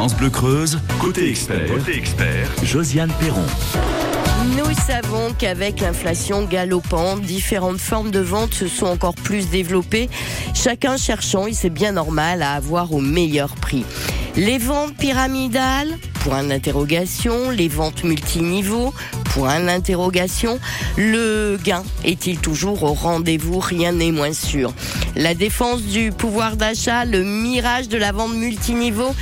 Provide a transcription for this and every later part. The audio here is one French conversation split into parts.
France Bleu Creuse, côté expert, côté expert, Josiane Perron. Nous savons qu'avec l'inflation galopante, différentes formes de vente se sont encore plus développées, chacun cherchant, et c'est bien normal, à avoir au meilleur prix. Les ventes pyramidales, point d'interrogation, les ventes multiniveaux, point d'interrogation, le gain est-il toujours au rendez-vous Rien n'est moins sûr. La défense du pouvoir d'achat, le mirage de la vente multiniveau,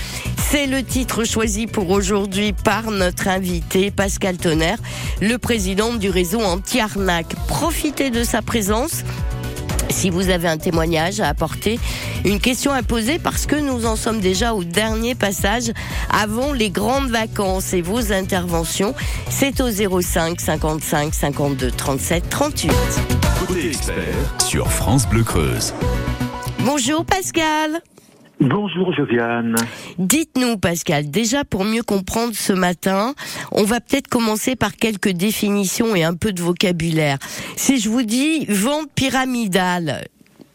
c'est le titre choisi pour aujourd'hui par notre invité Pascal Tonnerre, le président du réseau anti-arnaque. Profitez de sa présence si vous avez un témoignage à apporter, une question à poser parce que nous en sommes déjà au dernier passage avant les grandes vacances et vos interventions, c'est au 05 55 52 37 38. Côté expert sur France Bleu Creuse. Bonjour Pascal. Bonjour Josiane. Dites-nous Pascal, déjà pour mieux comprendre ce matin, on va peut-être commencer par quelques définitions et un peu de vocabulaire. Si je vous dis vente pyramidale,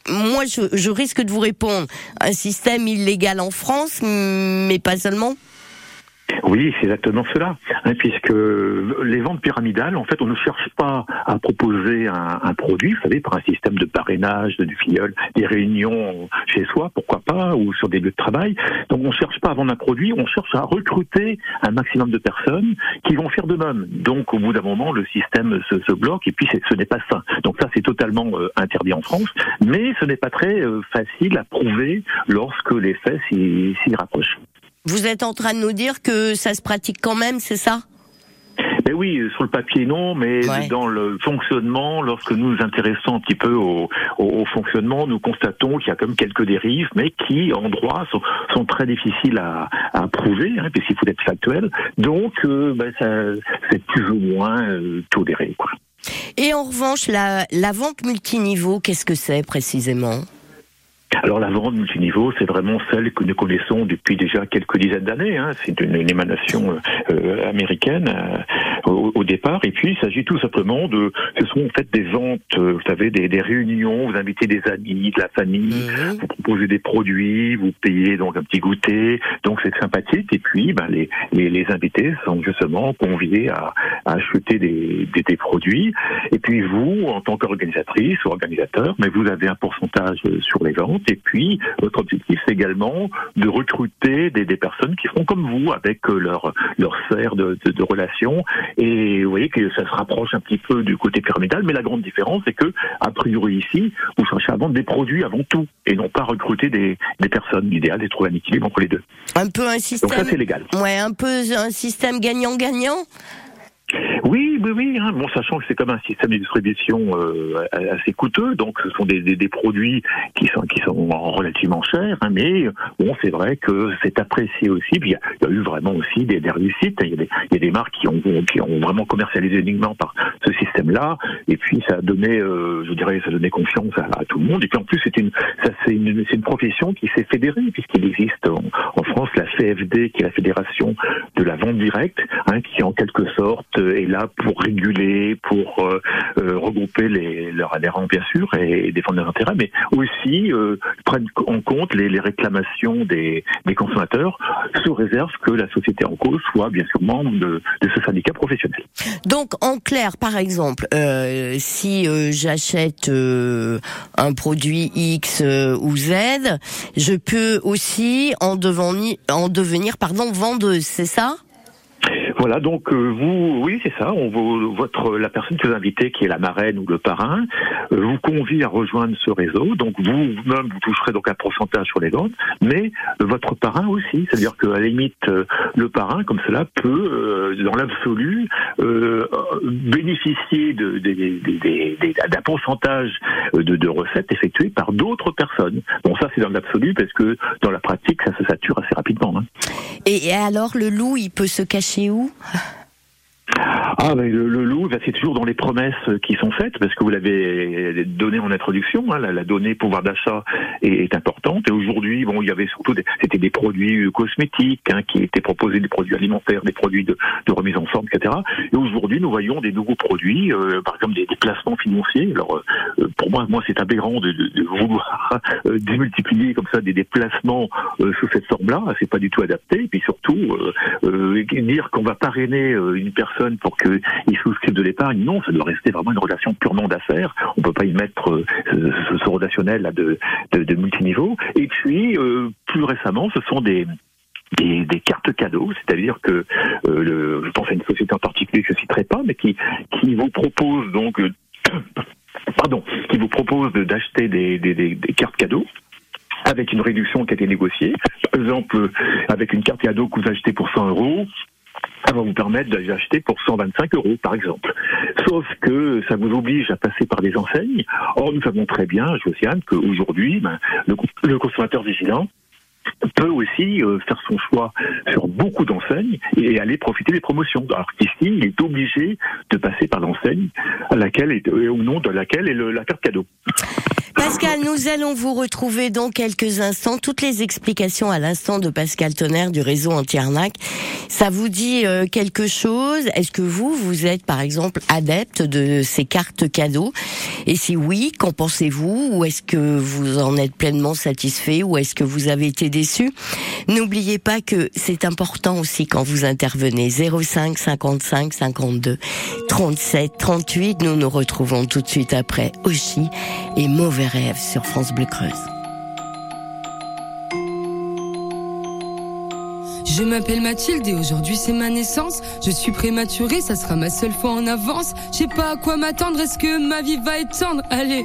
moi je, je risque de vous répondre un système illégal en France, mais pas seulement. Oui, c'est exactement cela, hein, puisque les ventes pyramidales, en fait, on ne cherche pas à proposer un, un, produit, vous savez, par un système de parrainage, de filleul, des réunions chez soi, pourquoi pas, ou sur des lieux de travail. Donc, on ne cherche pas à vendre un produit, on cherche à recruter un maximum de personnes qui vont faire de même. Donc, au bout d'un moment, le système se, se bloque, et puis ce n'est pas ça. Donc, ça, c'est totalement euh, interdit en France, mais ce n'est pas très euh, facile à prouver lorsque les faits s'y rapprochent. Vous êtes en train de nous dire que ça se pratique quand même, c'est ça? Mais oui, sur le papier non, mais ouais. dans le fonctionnement, lorsque nous nous intéressons un petit peu au, au, au fonctionnement, nous constatons qu'il y a comme quelques dérives, mais qui en droit sont, sont très difficiles à, à prouver, hein, puisqu'il faut être factuel. Donc, euh, ben, c'est plus ou moins euh, toléré. Quoi. Et en revanche, la, la vente multiniveau, qu'est-ce que c'est précisément? Alors la vente multiniveau, c'est vraiment celle que nous connaissons depuis déjà quelques dizaines d'années. Hein. C'est une, une, émanation euh, américaine euh, au, au, départ. Et puis il s'agit tout simplement de, ce sont en fait des ventes, euh, vous savez, des, des, réunions. Vous invitez des amis, de la famille, mmh. vous proposez des produits, vous payez donc un petit goûter. Donc c'est sympathique. Et puis ben, les, les, les, invités sont justement conviés à, à acheter des, des, des, produits. Et puis vous, en tant qu'organisatrice ou organisateur, mais vous avez un pourcentage sur les ventes. Et puis, votre objectif, c'est également de recruter des, des, personnes qui seront comme vous, avec euh, leur, leur sphère de, de, de relations. Et vous voyez que ça se rapproche un petit peu du côté pyramidal, mais la grande différence, c'est que, a priori ici, vous cherchez à vendre des produits avant tout, et non pas recruter des, des personnes. L'idéal est de trouver un équilibre entre les deux. Un peu un système. Donc ça, c'est légal. Ouais, un peu un système gagnant-gagnant. Oui, oui, oui. Hein. Bon, sachant que c'est comme un système de distribution euh, assez coûteux, donc ce sont des, des, des, produits qui sont qui sont relativement chers, hein, mais bon, c'est vrai que c'est apprécié aussi. Puis il y, y, a eu vraiment aussi des, des réussites. Il y, a des, il y, a des marques qui ont qui ont vraiment commercialisé uniquement par ce système-là, et puis ça a donné, euh, je dirais, ça donnait confiance à, tout le monde. Et puis en plus, c'est une c'est une, une profession qui s'est fédérée puisqu'il existe en, en, France la CFD, qui est la fédération de la vente directe, hein, qui en quelque sorte est là pour réguler, pour euh, euh, regrouper les, leurs adhérents bien sûr et, défendre leurs intérêts, mais aussi euh, prennent en compte les, les réclamations des, des, consommateurs sous réserve que la société en cause soit bien sûr membre de, de ce syndicat professionnel. Donc en clair, par exemple, euh, si euh, j'achète un produit X ou Z, je peux aussi en devenir, en devenir pardon, vendeuse, c'est ça? Voilà, donc euh, vous, oui, c'est ça. On vous, votre la personne que vous invitez, qui est la marraine ou le parrain, euh, vous convie à rejoindre ce réseau. Donc vous même vous toucherez donc un pourcentage sur les ventes, mais euh, votre parrain aussi. C'est-à-dire qu'à la limite, euh, le parrain, comme cela, peut, euh, dans l'absolu, bénéficier de, d'un pourcentage de, de, recettes effectuées par d'autres personnes. Bon, ça c'est dans l'absolu parce que dans la pratique, ça se sature assez rapidement. Hein. Et alors, le loup, il peut se cacher où? 唉 Ah, ben, le, loup, ben, c'est toujours dans les promesses qui sont faites, parce que vous l'avez donné en introduction, hein, la, donnée pouvoir d'achat est, importante. Et aujourd'hui, bon, il y avait surtout, c'était des produits cosmétiques hein, qui étaient proposés, des produits alimentaires, des produits de, remise en forme, etc. Et aujourd'hui, nous voyons des nouveaux produits, euh, par exemple des, placements financiers. Alors, euh, pour moi, moi, c'est aberrant de, vouloir euh, démultiplier comme ça des déplacements sous cette forme-là. C'est pas du tout adapté. Et puis surtout, dire qu'on va parrainer une personne pour qu'ils souscrivent de l'épargne. Non, ça doit rester vraiment une relation purement d'affaires. On peut pas y mettre euh, ce, relationnel là de, multiniveau. Et puis, euh, plus récemment, ce sont des cartes cadeaux, c'est-à-dire que euh, je pense à une société en particulier je citerai pas, mais qui vous propose donc pardon, qui vous propose d'acheter des, des, cartes cadeaux avec une réduction qui a été négociée. Par exemple, avec une carte cadeau que vous achetez pour 100 euros, va vous permettre d'acheter pour 125 euros, par exemple. Sauf que ça vous oblige à passer par des enseignes. Or, nous savons très bien, Josiane, qu'aujourd'hui, ben, le, le consommateur vigilant, peut aussi euh, faire son choix sur beaucoup d'enseignes et aller profiter des promotions. Alors qu'ici, il est obligé de passer par l'enseigne à laquelle est, au nom de laquelle est la carte cadeau. Pascal, nous allons vous retrouver dans quelques instants. Toutes les explications à l'instant de Pascal Tonnerre du réseau anti-arnaque. Ça vous dit euh, quelque chose? Est-ce que vous, vous êtes par exemple adepte de ces cartes cadeaux? Et si oui, qu'en pensez-vous? Ou est-ce que vous en êtes pleinement satisfait? Ou est-ce que vous avez été N'oubliez pas que c'est important aussi quand vous intervenez. 05 55 52 37 38. Nous nous retrouvons tout de suite après Oshi et Mauvais rêve sur France Bleu Creuse. Je m'appelle Mathilde et aujourd'hui c'est ma naissance. Je suis prématurée, ça sera ma seule fois en avance. Je sais pas à quoi m'attendre, est-ce que ma vie va être tendre? Allez,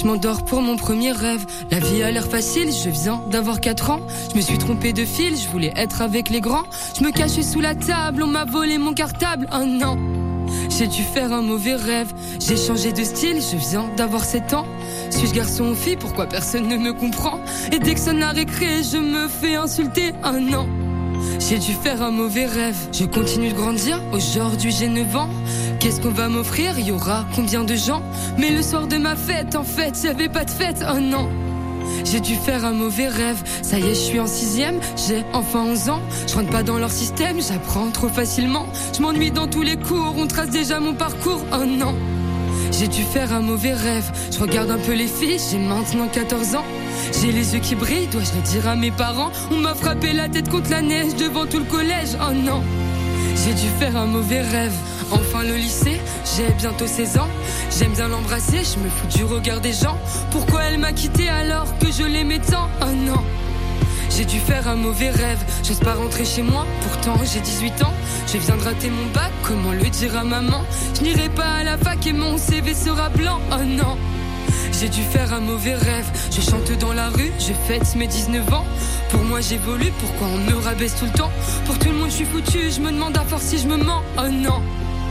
je m'endors pour mon premier rêve. La vie a l'air facile, je viens d'avoir 4 ans. Je me suis trompé de fil, je voulais être avec les grands. Je me cachais sous la table, on m'a volé mon cartable. Oh non, j'ai dû faire un mauvais rêve. J'ai changé de style, je viens d'avoir 7 ans. Suis-je garçon ou fille Pourquoi personne ne me comprend? Et dès que ça n'a récré, je me fais insulter. Un an. J'ai dû faire un mauvais rêve. Je continue de grandir. Aujourd'hui, j'ai 9 ans. Qu'est-ce qu'on va m'offrir? Y aura combien de gens? Mais le soir de ma fête, en fait, j'avais pas de fête. Un an. J'ai dû faire un mauvais rêve. Ça y est, je suis en sixième. J'ai enfin 11 ans. Je rentre pas dans leur système. J'apprends trop facilement. Je m'ennuie dans tous les cours. On trace déjà mon parcours. Un an. J'ai dû faire un mauvais rêve. Je regarde un peu les filles, j'ai maintenant 14 ans. J'ai les yeux qui brillent, dois-je le dire à mes parents? On m'a frappé la tête contre la neige devant tout le collège, oh non J'ai dû faire un mauvais rêve. Enfin le lycée, j'ai bientôt 16 ans. J'aime bien l'embrasser, je me fous du regard des gens. Pourquoi elle m'a quitté alors que je l'aimais tant? Oh non. J'ai dû faire un mauvais rêve, j'ose pas rentrer chez moi, pourtant j'ai 18 ans. Je viens de rater mon bac, comment le dire à maman? Je n'irai pas à la fac et mon CV sera blanc, oh non. J'ai dû faire un mauvais rêve, je chante dans la rue, je fête mes 19 ans. Pour moi j'évolue, pourquoi on me rabaisse tout le temps? Pour tout le monde je suis foutu, je me demande à force si je me mens, oh non.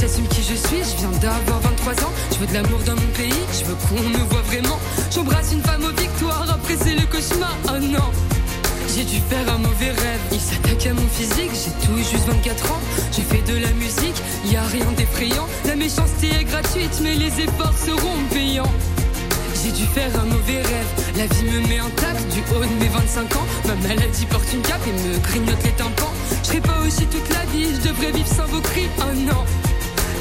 J'assume qui je suis, je viens d'avoir 23 ans. Je veux de l'amour dans mon pays, je veux qu'on me voit vraiment. J'embrasse une femme aux victoires, après c'est le cauchemar. Oh non, j'ai dû faire un mauvais rêve. Il s'attaque à mon physique, j'ai tout juste 24 ans. J'ai fait de la musique, y a rien d'effrayant. La méchanceté est gratuite, mais les efforts seront payants. J'ai dû faire un mauvais rêve. La vie me met intact du haut de mes 25 ans. Ma maladie porte une cape et me grignote les tympans. Je serai pas aussi toute la vie, je devrais vivre sans vos cris. Oh non.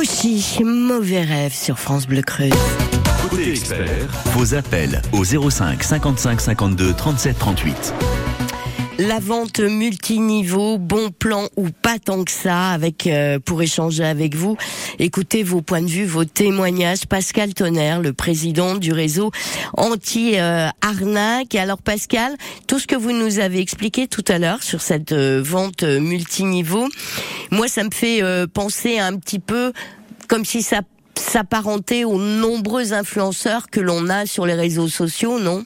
Aussi mauvais rêve sur France Bleu Creuse. Côté expert, vos appels au 05 55 52 37 38. La vente multiniveau, bon plan ou pas tant que ça, avec euh, pour échanger avec vous. Écoutez vos points de vue, vos témoignages. Pascal Tonnerre, le président du réseau anti-arnaque. Alors Pascal, tout ce que vous nous avez expliqué tout à l'heure sur cette euh, vente multiniveau, moi ça me fait euh, penser un petit peu comme si ça s'apparentait aux nombreux influenceurs que l'on a sur les réseaux sociaux, non?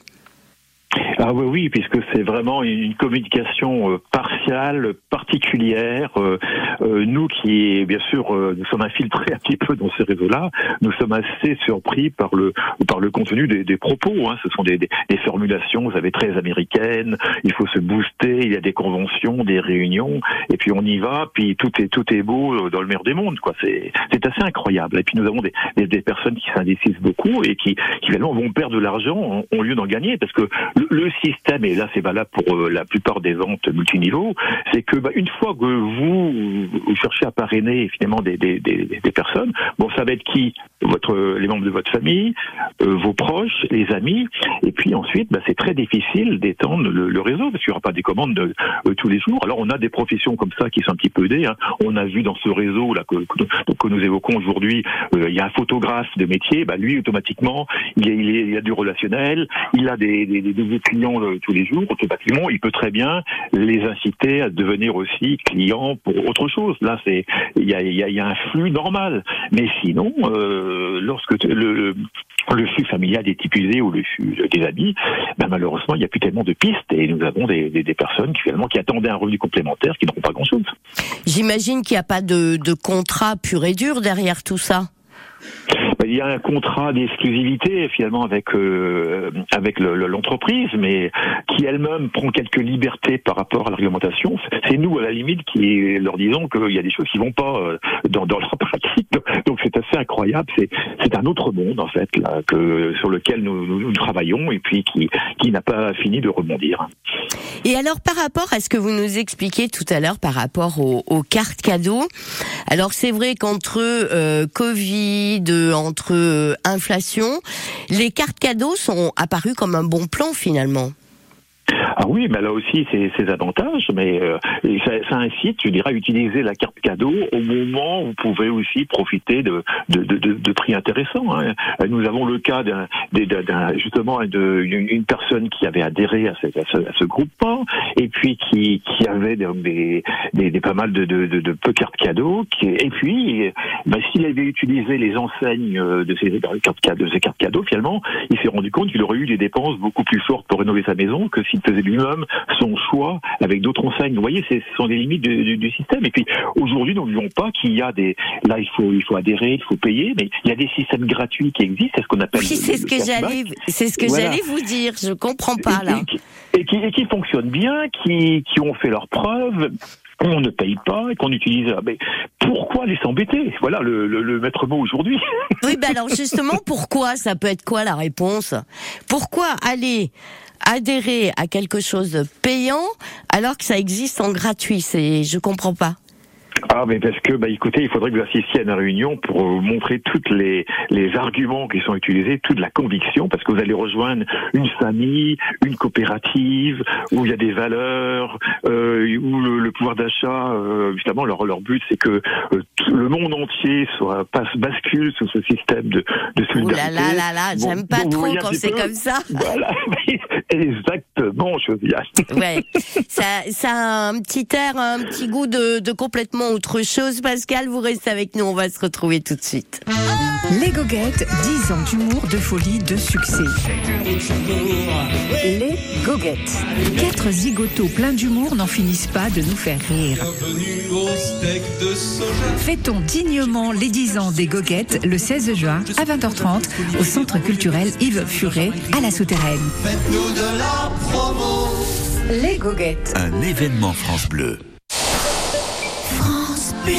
Ah oui, oui, puisque c'est vraiment une communication euh, partiale, particulière. Euh, euh, nous qui, bien sûr, nous sommes infiltrés un petit peu dans ces réseaux-là, nous sommes assez surpris par le par le contenu des, des propos. Hein. Ce sont des, des, des, formulations, vous savez, très américaines. Il faut se booster. Il y a des conventions, des réunions, et puis on y va. Puis tout est tout est beau dans le meilleur des mondes. Quoi, c'est c'est assez incroyable. Et puis nous avons des, des, personnes qui s'indécisent beaucoup et qui, qui finalement vont perdre de l'argent au lieu d'en gagner, parce que le système, et là c'est valable pour euh, la plupart des ventes multiniveaux, c'est que bah, une fois que vous, cherchez à parrainer finalement des, des, des, des, personnes, bon ça va être qui? Votre, Les membres de votre famille, euh, vos proches, les amis, et puis ensuite bah, c'est très difficile d'étendre le, réseau parce qu'il n'y aura pas des commandes de, euh, tous les jours. Alors on a des professions comme ça qui sont un petit peu aidées. Hein. On a vu dans ce réseau là que, que, nous évoquons aujourd'hui, il y a un photographe de métier, bah, lui automatiquement il, est, il, y a du relationnel, il a des, des, des, des clients euh, tous les jours, automatiquement, il peut très bien les inciter à devenir aussi clients pour autre chose. Là, c'est il y a, un flux normal. Mais sinon, euh, lorsque le, flux familial est épuisé ou le flux des amis, ben malheureusement, il n'y a plus tellement de pistes et nous avons des, personnes qui finalement qui attendaient un revenu complémentaire qui n'auront pas grand-chose. J'imagine qu'il n'y a pas de, de contrat pur et dur derrière tout ça il y a un contrat d'exclusivité finalement avec euh, avec l'entreprise, mais qui elle-même prend quelques libertés par rapport à la réglementation. C'est nous à la limite qui leur disons qu'il y a des choses qui vont pas euh, dans, dans leur pratique. Donc c'est assez incroyable. C'est c'est un autre monde en fait là que sur lequel nous, nous, travaillons et puis qui qui n'a pas fini de rebondir. Et alors par rapport à ce que vous nous expliquez tout à l'heure par rapport aux, aux cartes cadeaux, alors c'est vrai qu'entre euh, Covid, entre entre euh, inflation, les cartes cadeaux sont apparues comme un bon plan finalement. Ah oui, mais là aussi, c'est ses avantages, mais euh, ça, ça, incite, je dirais, à utiliser la carte cadeau au moment où vous pouvez aussi profiter de, de, de, de prix intéressants. Hein. Nous avons le cas d'un, justement d'une une personne qui avait adhéré à ce, à ce, à ce groupement et puis qui, qui avait des, des, des, pas mal de, de, peu cartes cadeaux. Qui, et puis, bah, s'il avait utilisé les enseignes de ces cartes de ces cartes cadeaux, finalement, il s'est rendu compte qu'il aurait eu des dépenses beaucoup plus fortes pour rénover sa maison que s'il faisait lui-même son choix avec d'autres enseignes. Vous voyez, ce sont des limites du, du, système. Et puis aujourd'hui, n'oublions pas qu'il y a des. Là, il faut, il faut adhérer, il faut payer, mais il y a des systèmes gratuits qui existent. C'est ce qu'on appelle. Oui, c'est ce, que j'allais, c'est ce que j'allais vous dire. Je comprends pas là. Et, qui, et qui fonctionnent bien, qui, qui ont fait leurs preuves on ne paye pas et qu'on utilise. Mais pourquoi les s'embêter Voilà le, le, le, maître mot aujourd'hui. Oui, ben alors justement, pourquoi? Ça peut être quoi la réponse? Pourquoi aller adhérer à quelque chose de payant alors que ça existe en gratuit C'est, je comprends pas. Ah, mais parce que, bah, écoutez, il faudrait que vous assistiez à une réunion pour vous montrer toutes les, les arguments qui sont utilisés, toute la conviction, parce que vous allez rejoindre une famille, une coopérative, où il y a des valeurs, euh, où le, pouvoir d'achat, euh, justement, leur, leur but, c'est que euh, le monde entier soit passe bascule sous ce système de, de solidarité. Ouh là là là là, j'aime pas trop quand c'est comme ça. Voilà, exactement, dire. Ouais, ça, ça a un petit air, un petit goût de, de complètement autre chose. Pascal, vous restez avec nous, on va se retrouver tout de suite. Les goguettes, 10 ans d'humour, de folie, de succès. Les goguettes. Quatre zigotos pleins d'humour n'en finissent pas de nous faire rire. Fêtons dignement les 10 ans des goguettes le 16 juin à 20h30 au Centre culturel Yves Furet à la Souterraine. Les goguettes. Un événement France Bleu. Le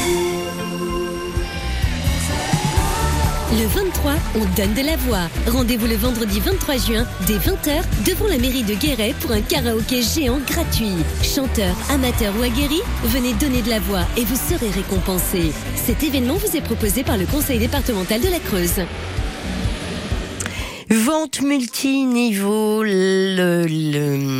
23 2023, on donne de la voix. Rendez-vous le vendredi 23 juin, dès 20h, devant la mairie de Guéret pour un karaoké géant gratuit. Chanteurs, amateurs ou aguerris, venez donner de la voix et vous serez récompensés. Cet événement vous est proposé par le Conseil départemental de la Creuse. Vente multiniveau, le,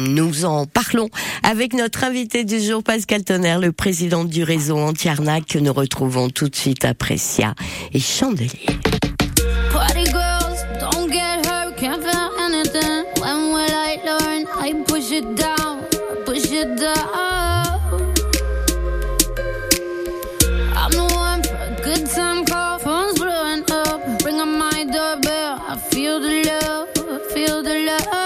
nous en parlons avec notre invité du jour, Pascal Tonnerre, le président du réseau anti-arnaque que nous retrouvons tout de suite après Sia et Chandelier. Feel the love, feel the love.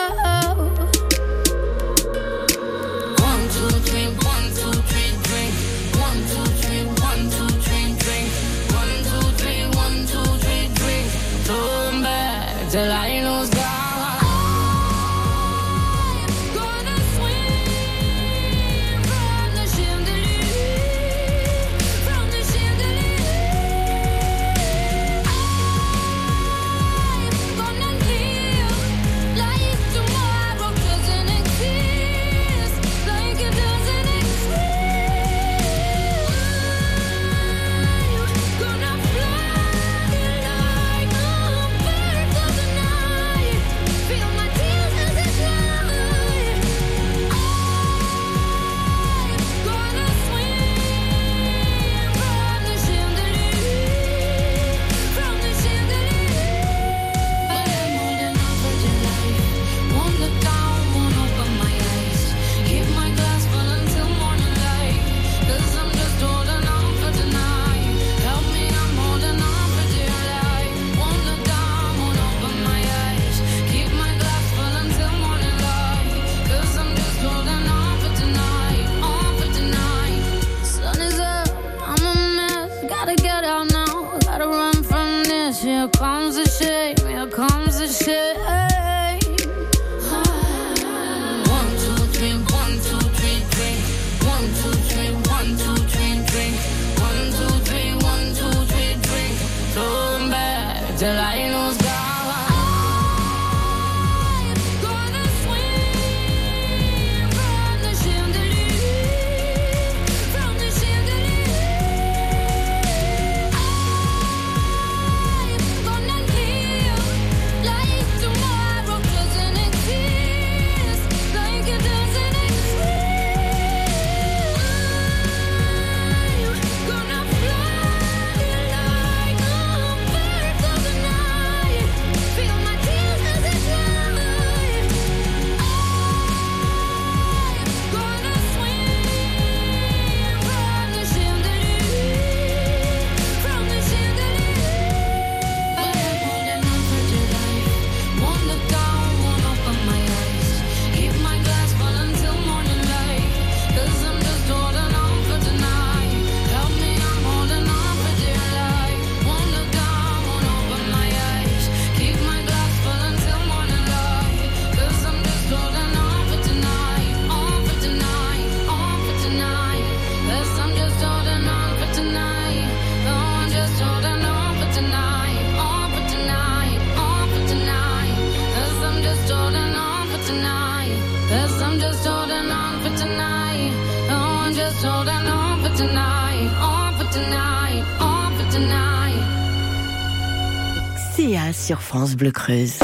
Sur France Bleu Creuse.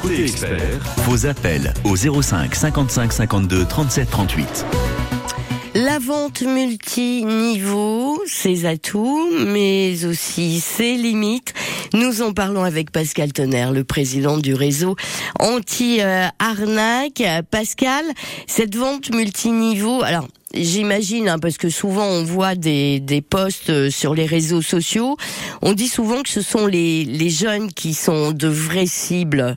Côté expert, vos appels au 05 55 52 37 38. La vente multiniveau, ses atouts, mais aussi ses limites. Nous en parlons avec Pascal Tonnerre, le président du réseau anti-arnaque. Pascal, cette vente multiniveau, alors j'imagine, hein, parce que souvent on voit des, des posts euh, sur les réseaux sociaux, on dit souvent que ce sont les, les jeunes qui sont de vraies cibles.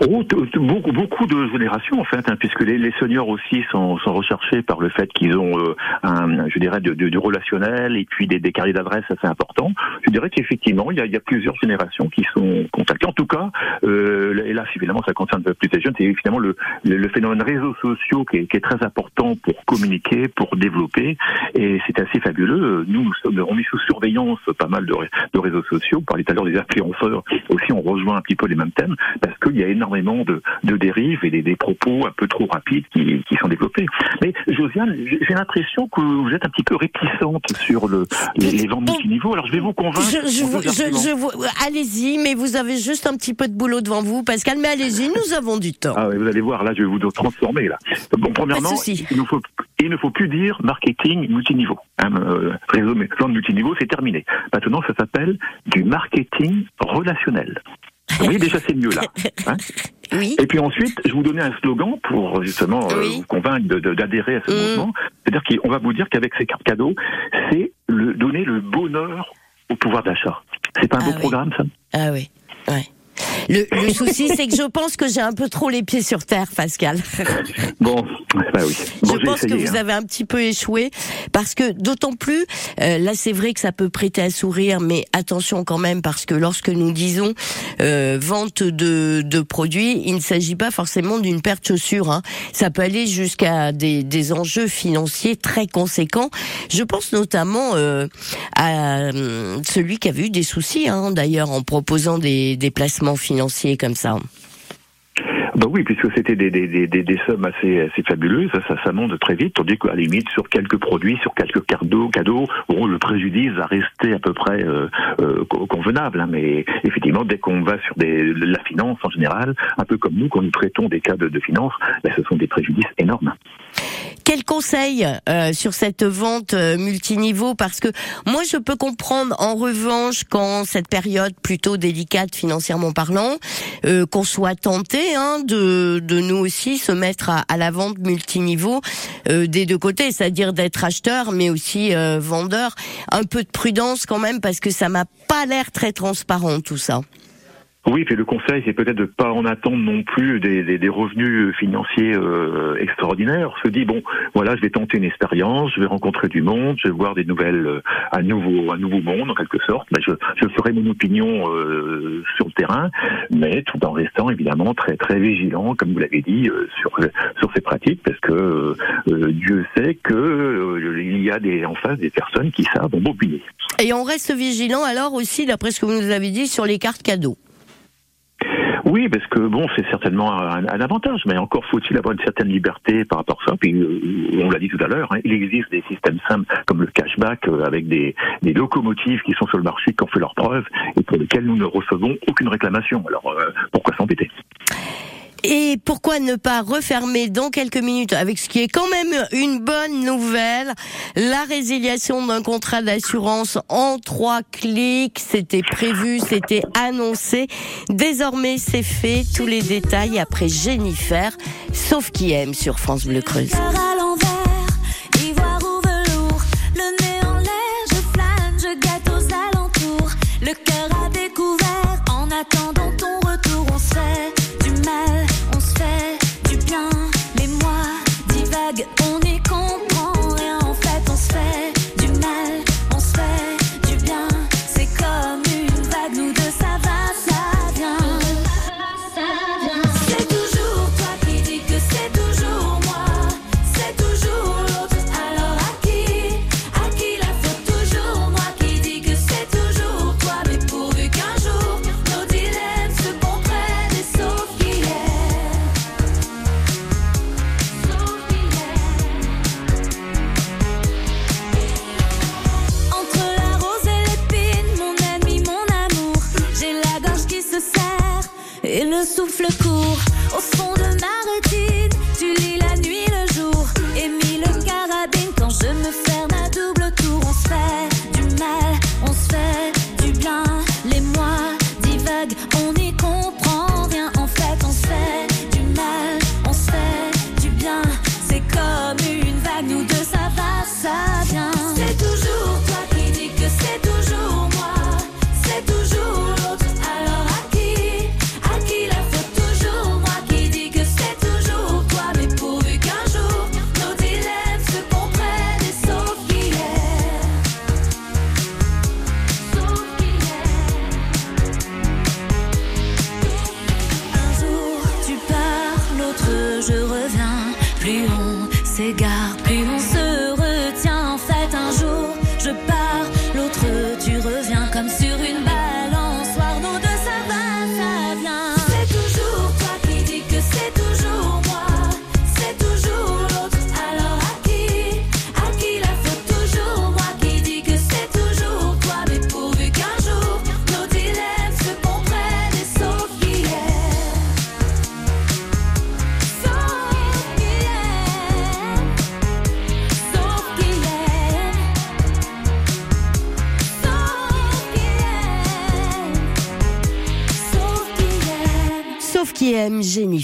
Beaucoup, beaucoup de générations en fait, hein, puisque les, les, seniors aussi sont, sont, recherchés par le fait qu'ils ont euh, un, je dirais, du relationnel et puis des, des carrières d'adresse assez importants. Je dirais qu'effectivement, il il y a plusieurs générations qui sont contactées. En tout cas, euh, et là, évidemment, ça concerne plus les jeunes, c'est évidemment le, le, phénomène réseaux sociaux qui est, qui est, très important pour communiquer, pour développer, et c'est assez fabuleux. Nous, nous sommes, on est sous surveillance pas mal de, de réseaux sociaux. On parlait tout à l'heure des influenceurs aussi, on rejoint un petit peu les mêmes thèmes parce qu'il y a énormément de, de dérives et des, des, propos un peu trop rapides qui, qui sont développés. Mais Josiane, j'ai l'impression que vous êtes un petit peu réticente sur le, les, les ventes multiniveaux. Alors je vais vous convaincre. Je, je, je, allez-y, mais vous avez juste un petit peu de boulot devant vous, Pascal. Mais allez-y, nous avons du temps. Ah vous allez voir, là, je vais vous transformer là. Bon, premièrement, il ne faut il ne faut plus dire marketing multiniveau. Hein, euh, réseau vente multiniveau, c'est terminé. Maintenant, ça s'appelle du marketing relationnel. Voyez, déjà, c'est mieux là. Hein oui. Et puis ensuite, je vous donner un slogan pour justement euh, vous convaincre d'adhérer à ce mm. mouvement. C'est-à-dire qu'on va vous dire qu'avec ces cartes cadeaux, c'est le, donner le bonheur au pouvoir d'achat. C'est pas un beau ah programme, ça? Ah oui, ouais. Le, le souci, c'est que je pense que j'ai un peu trop les pieds sur terre, Pascal. Bon, bah oui. je pense que vous hein. avez un petit peu échoué, parce que d'autant plus, euh, là c'est vrai que ça peut prêter à sourire, mais attention quand même, parce que lorsque nous disons euh, vente de, de, produits, il ne s'agit pas forcément d'une perte de chaussure. Hein. Ça peut aller jusqu'à des, des, enjeux financiers très conséquents. Je pense notamment euh, à euh, celui qui a eu des soucis, hein, d'ailleurs, en proposant des, des placements financiers comme ça. Bah oui, puisque c'était des, des, des, des, sommes assez, assez fabuleuses, ça, ça, monte très vite, tandis qu'à la limite, sur quelques produits, sur quelques cadeaux, cadeaux bon, le préjudice va rester à peu près euh, euh, convenable. Hein, mais effectivement, dès qu'on va sur des, la finance en général, un peu comme nous, quand nous traitons des cas de, de finance, ben, ce sont des préjudices énormes. Quel conseil euh, sur cette vente euh, multiniveau? Parce que moi, je peux comprendre en revanche quand cette période plutôt délicate financièrement parlant, euh, qu'on soit tenté hein, de, nous aussi se mettre à, à la vente multiniveau euh, des deux côtés, c'est-à-dire d'être acheteur mais aussi euh, vendeur. Un peu de prudence quand même parce que ça m'a pas l'air très transparent tout ça. Oui, puis le conseil, c'est peut-être de pas en attendre non plus des, revenus financiers euh, extraordinaires. On se dit bon, voilà, je vais tenter une expérience, je vais rencontrer du monde, je vais voir des nouvelles, euh, un nouveau, un nouveau monde en quelque sorte. Ben, je, ferai mon opinion euh, sur le terrain, mais tout en restant évidemment très très vigilant, comme vous l'avez dit, euh, sur sur ces pratiques, parce que euh, Dieu sait que il y a des en face des personnes qui savent bobiner. Et on reste vigilant alors aussi, d'après ce que vous nous avez dit, sur les cartes cadeaux. Oui, parce que bon, c'est certainement un, avantage, mais encore faut-il avoir une certaine liberté par rapport à ça. Puis euh, on l'a dit tout à l'heure, hein, il existe des systèmes simples comme le cashback euh, avec des, des, locomotives qui sont sur le marché, qui ont fait leurs preuves et pour lesquelles nous ne recevons aucune réclamation. Alors euh, pourquoi s'embêter? Et pourquoi ne pas refermer dans quelques minutes avec ce qui est quand même une bonne nouvelle, la résiliation d'un contrat d'assurance en trois clics. C'était prévu, c'était annoncé. Désormais, c'est fait. Tous les détails après Jennifer, sauf qui aime sur France Bleu Creuse.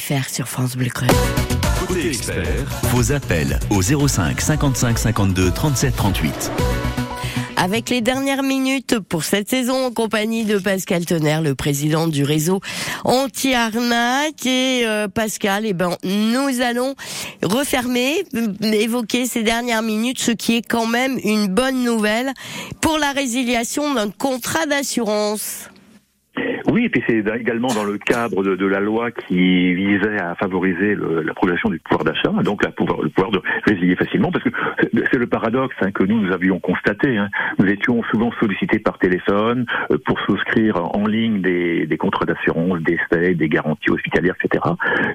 Jennifer sur France Bleu Creuse. Côté expert, vos appels au 05 55 52 37 38. Avec les dernières minutes pour cette saison en compagnie de Pascal Tonnerre, le président du réseau anti-arnaque. Et euh, Pascal, eh ben, nous allons refermer, euh, évoquer ces dernières minutes, ce qui est quand même une bonne nouvelle pour la résiliation d'un contrat d'assurance. Oui, et puis c'est également dans le cadre de, de la loi qui visait à favoriser la progression du pouvoir d'achat, donc la pouvoir, le pouvoir de résilier facilement, parce que c'est- le paradoxe hein, que nous, nous avions constaté. hein. Nous étions souvent sollicités par téléphone euh, pour souscrire en ligne des, des contrats d'assurance, des stay, des garanties hospitalières, etc.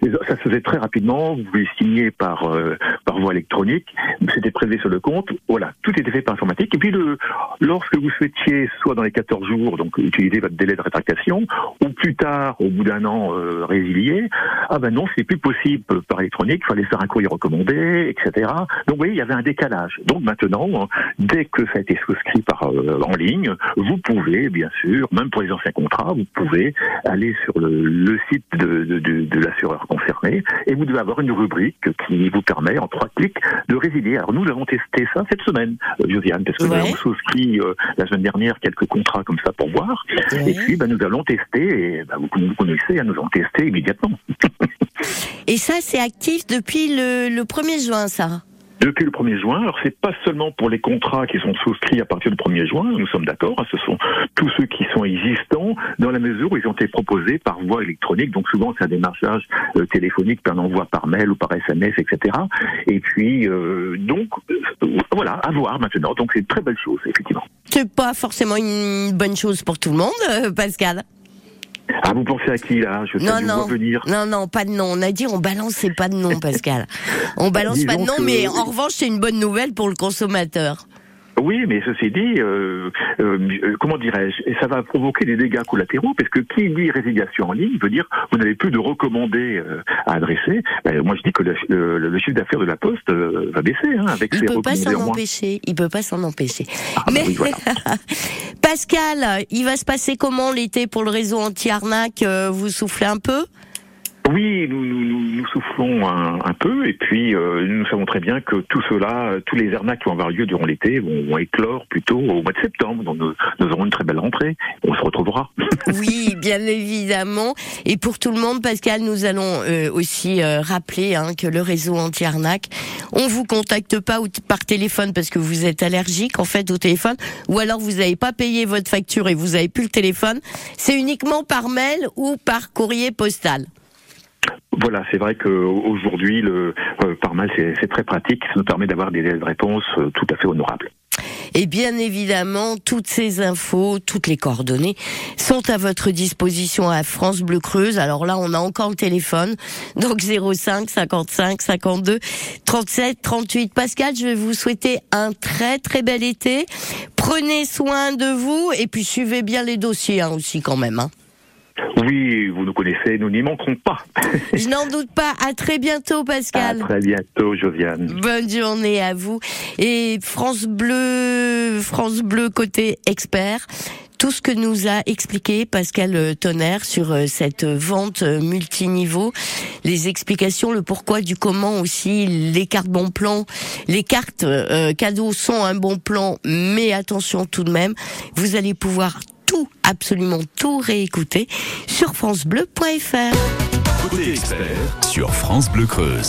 Et ça se faisait très rapidement, vous pouvez signer par, euh, par voie électronique, c'était prélevé sur le compte, voilà, tout était fait par informatique. Et puis le, lorsque vous souhaitiez, soit dans les 14 jours, donc utiliser votre délai de rétractation, ou plus tard, au bout d'un an, euh, résilier, ah ben non, c'est plus possible par électronique, il fallait faire un courrier recommandé, etc. Donc vous voyez, il y avait un décalage. Donc maintenant, dès que ça a été souscrit par euh, en ligne, vous pouvez, bien sûr, même pour les anciens contrats, vous pouvez aller sur le, le site de, de, de, de l'assureur concerné et vous devez avoir une rubrique qui vous permet, en trois clics, de résilier. Alors nous avons testé ça cette semaine, euh, Josiane, parce que nous avons souscrit euh, la semaine dernière quelques contrats comme ça pour voir. Ouais. Et puis, ben, nous allons tester, et vous, vous connaissez, hein, nous allons tester immédiatement. Et ça, c'est actif depuis le, le 1er juin, ça. Depuis le 1er juin, alors c'est pas seulement pour les contrats qui sont souscrits à partir du 1er juin, nous sommes d'accord, hein, ce sont tous ceux qui sont existants dans la mesure où ils ont été proposés par voie électronique, donc souvent c'est un démarchage euh, téléphonique, un envoi par mail ou par SMS, etc. Et puis, euh, donc, euh, voilà, à voir maintenant, donc c'est une très belle chose, effectivement. C'est pas forcément une bonne chose pour tout le monde, Pascal. Ah, vous pensez à qui là? Je Non, non. venir. Non, non, pas de nom. On a dit on balance c'est pas de nom, Pascal. On balance pas de nom, que- mais en revanche, c'est une bonne nouvelle pour le consommateur. Oui, mais ceci dit, euh, euh, comment dirais-je, et ça va provoquer des dégâts collatéraux, parce que qui dit résiliation en ligne veut dire vous n'avez plus de recommandés euh, à adresser. Ben, moi, je dis que le, le- le chiffre d'affaires de la Poste euh, va baisser hein, avec Il ces peut pas s'en empêcher. Il peut pas s'en empêcher. Ah, bah mais oui, voilà. Pascal, il va se passer comment l'été pour le réseau anti-arnaque euh, Vous soufflez un peu? Oui, nous, nous, soufflons un, peu, et puis euh, nous savons très bien que tout cela, tous les arnaques qui vont avoir lieu durant l'été vont, éclore plutôt au mois de septembre. Donc nous, aurons une très belle rentrée. On se retrouvera. Oui, bien évidemment. Et pour tout le monde, Pascal, nous allons euh, aussi euh, rappeler hein, que le réseau anti-arnaque, on vous contacte pas par téléphone parce que vous êtes allergique en fait au téléphone, ou alors vous n'avez pas payé votre facture et vous avez plus le téléphone. C'est uniquement par mail ou par courrier postal. Voilà, c'est vrai qu'aujourd'hui, le euh, par mail, c'est très pratique. Ça nous permet d'avoir des délais de réponse euh, tout à fait honorables. Et bien évidemment, toutes ces infos, toutes les coordonnées sont à votre disposition à France Bleu Creuse. Alors là, on a encore le téléphone, donc 05 55 52 37 38. Pascal, je vais vous souhaiter un très très bel été. Prenez soin de vous et puis suivez bien les dossiers hein, aussi quand même. hein. Oui, vous nous connaissez, nous n'y manquerons pas. Je n'en doute pas. À très bientôt, À Pascal. très bientôt, Josiane. Bonne journée à vous. Et France Bleu, France Bleu côté expert. Tout ce que nous a expliqué Pascal Tonnerre sur euh, cette vente multiniveau, les explications, le pourquoi du comment aussi, les cartes bon plan, les cartes euh, cadeaux sont un bon plan, mais attention tout de même, vous allez pouvoir tout, absolument tout réécouter sur francebleu.fr. Côté expert sur France Bleu Creuse.